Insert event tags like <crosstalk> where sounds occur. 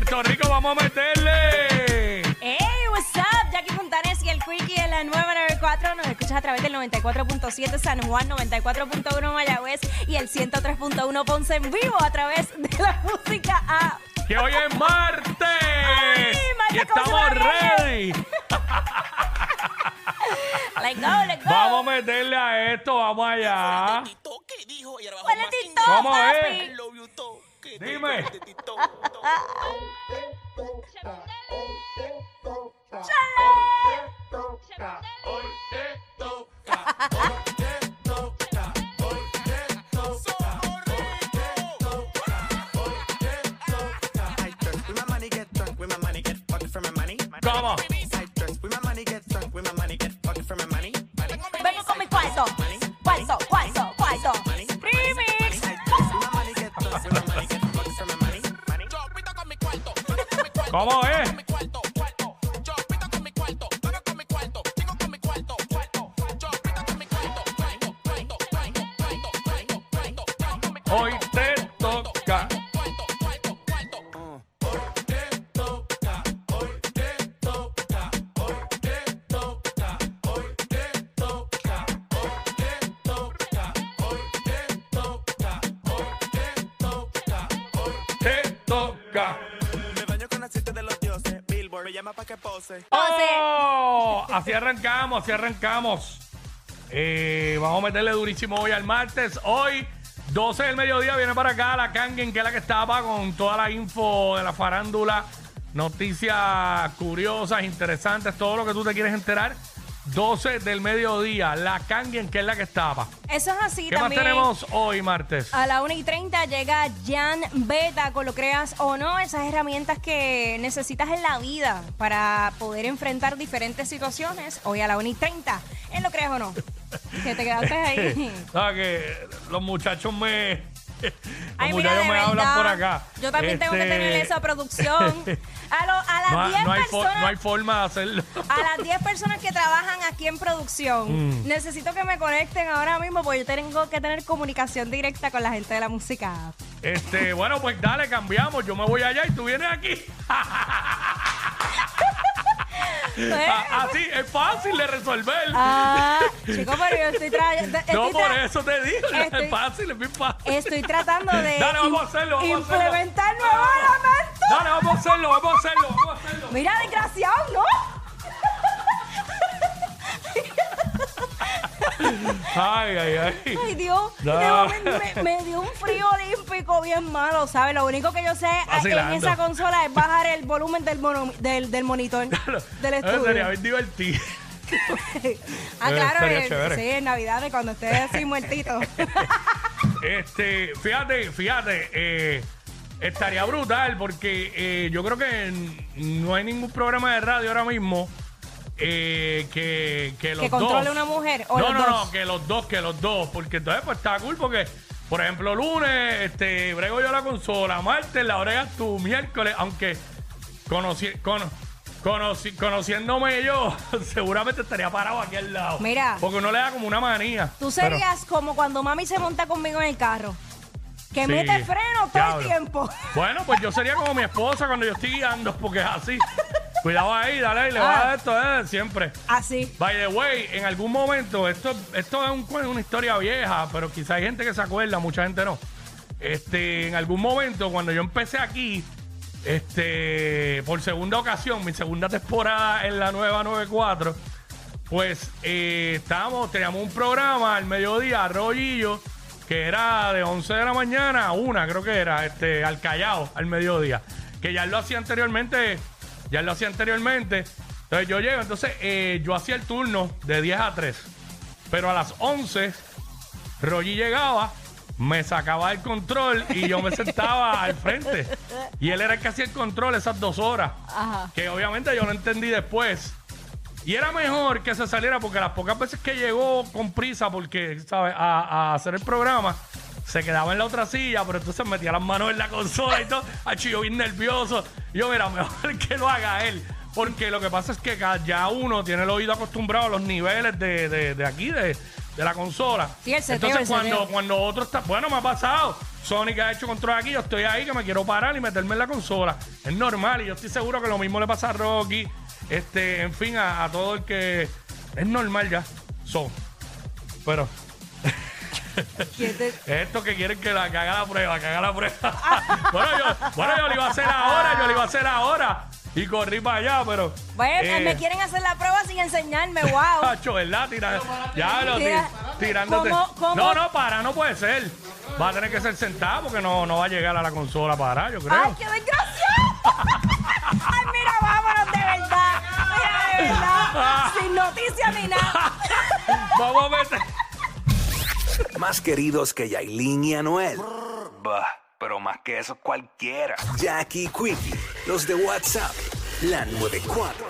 Puerto Rico, vamos a meterle. Hey, what's up? Jackie Fontanes y el Quickie en la nueva 94. Nos escuchas a través del 94.7 San Juan, 94.1 Mayagüez y el 103.1 Ponce en vivo a través de la música app. Que hoy es martes. martes y estamos ready. <laughs> Let's go, let's go. Vamos a meterle a esto, vamos allá. Tito que dijo y ahora ¿Cuál es TikTok, ¿Cómo papi? es? Dime. de TikTok. Mi cuarto, Hoy te toca. Te toca. Llama pa' que pose. ¡Oh! Así arrancamos, así arrancamos. Eh, vamos a meterle durísimo hoy al martes. Hoy, 12 del mediodía, viene para acá la Kangen, que es la que estaba con toda la info de la farándula, noticias curiosas, interesantes, todo lo que tú te quieres enterar. 12 del mediodía, la Kangen, que es la que estaba. Eso es así ¿Qué más también. tenemos hoy, martes? A la 1 y 30 llega Jan Beta, con lo creas o no, esas herramientas que necesitas en la vida para poder enfrentar diferentes situaciones. Hoy a la 1 y 30, en lo creas o no. <laughs> Que te quedaste ahí. <laughs> No, que los muchachos me. Ay, mira, de me hablan verdad, por acá. Yo también tengo que Este, tener esa producción. <laughs> A, lo- a las hay- 10 no hay fo- personas. no hay forma de hacerlo. A las 10 personas que trabajan aquí en producción, Mm. necesito que me conecten ahora mismo porque yo tengo que tener comunicación directa con la gente de la música. Este, bueno, pues dale, cambiamos. Yo me voy allá y tú vienes aquí. <laughs> Ah, <laughs> Así, es fácil de resolver. Ah, chico, pero yo estoy trayendo. no, por eso te digo, estoy- es fácil, es bien fácil. Estoy tratando de Dale, vamos a hacerlo, vamos implementar nuevos elementos. Dale, vamos a hacerlo, vamos a hacerlo, vamos a hacerlo. Mira, desgraciado, ¿no? Ay, ay, ay. Ay, Dios. No. me, me dio un frío olímpico bien malo, ¿sabes? Lo único que yo sé eh, en Vacilando. esa consola es bajar el volumen del, mono- del, del monitor <laughs> del estudio. sería bien divertido. <laughs> ah, Eh, claro, eh, sí, en Navidades cuando esté así muertito. <laughs> Este, fíjate, fíjate, eh, estaría brutal porque eh, yo creo que no hay ningún programa de radio ahora mismo eh, que, que los Que controle dos. una mujer o no, los no, dos. no, que los dos, que los dos, porque entonces pues está cool porque, por ejemplo, lunes, este, brego yo la consola, martes la bregas tú, miércoles, aunque conocí- conociéndome yo, <laughs> seguramente estaría parado aquí al lado. Mira. Porque uno le da como una manía. Tú Pero- serías como cuando mami se monta conmigo en el carro. Que Sí, mete freno todo diablo. el tiempo. Bueno, pues yo sería como mi esposa cuando yo estoy guiando, porque es así. <laughs> Cuidado ahí, dale, ahí, le va a dar esto, eh, siempre. Así. By the way, en algún momento, esto, esto es un una historia vieja, pero quizá hay gente que se acuerda, mucha gente no. Este, en algún momento, cuando yo empecé aquí, este, por segunda ocasión, mi segunda temporada en la nueva 94, pues eh, estábamos, teníamos un programa al mediodía, Rollillo, que era de 11 de la mañana a 1, creo que era, este, al Callao, al mediodía. Que ya lo hacía anteriormente, ya lo hacía anteriormente. Entonces yo llego, entonces eh, yo hacía el turno de 10 a 3. Pero a las 11, Rogi llegaba, me sacaba el control y yo me sentaba <laughs> al frente. Y él era el que hacía el control esas dos horas. Ajá. Que obviamente yo no entendí después. Y era mejor que se saliera porque las pocas veces que llegó con prisa porque, ¿sabes? A, a hacer el programa, se quedaba en la otra silla, pero entonces metía las manos en la consola y todo. Acho, yo bien nervioso. Yo, mira, <laughs> mejor que lo haga él. Porque lo que pasa es que ya uno tiene el oído acostumbrado a los niveles de, de- de aquí, de, de la consola. Sí, el seteo, entonces el cuando, cuando otro está, bueno, me ha pasado. Sonic ha hecho control aquí, yo estoy ahí que me quiero parar y meterme en la consola. Es normal y yo estoy seguro que lo mismo le pasa a Rocky, este, en fin, a, a todo el que es normal ya. So, pero ¿Quién te- esto que quieren que, la, que haga la prueba, que haga la prueba. <laughs> bueno, yo, bueno, yo lo iba a hacer ahora, yo lo iba a hacer ahora. Y corrí para allá, pero. Bueno, eh, me quieren hacer la prueba sin enseñarme, wow. Tacho, ¿verdad? Tira- ya lo Tira- ti- tirándote. ¿Cómo- cómo? No, no, para, no puede ser. Va a tener que ser sentado porque no, no va a llegar a la consola para, yo creo. ¡Ay, qué desgraciado! <laughs> ¡Ay, mira, vámonos de verdad! Mira, de verdad. Sin noticias ni nada. <laughs> Vamos a meter. Más queridos que Yailin y Anuel. Bah, pero más que eso cualquiera. Jackie Quickie, los de WhatsApp, la 94.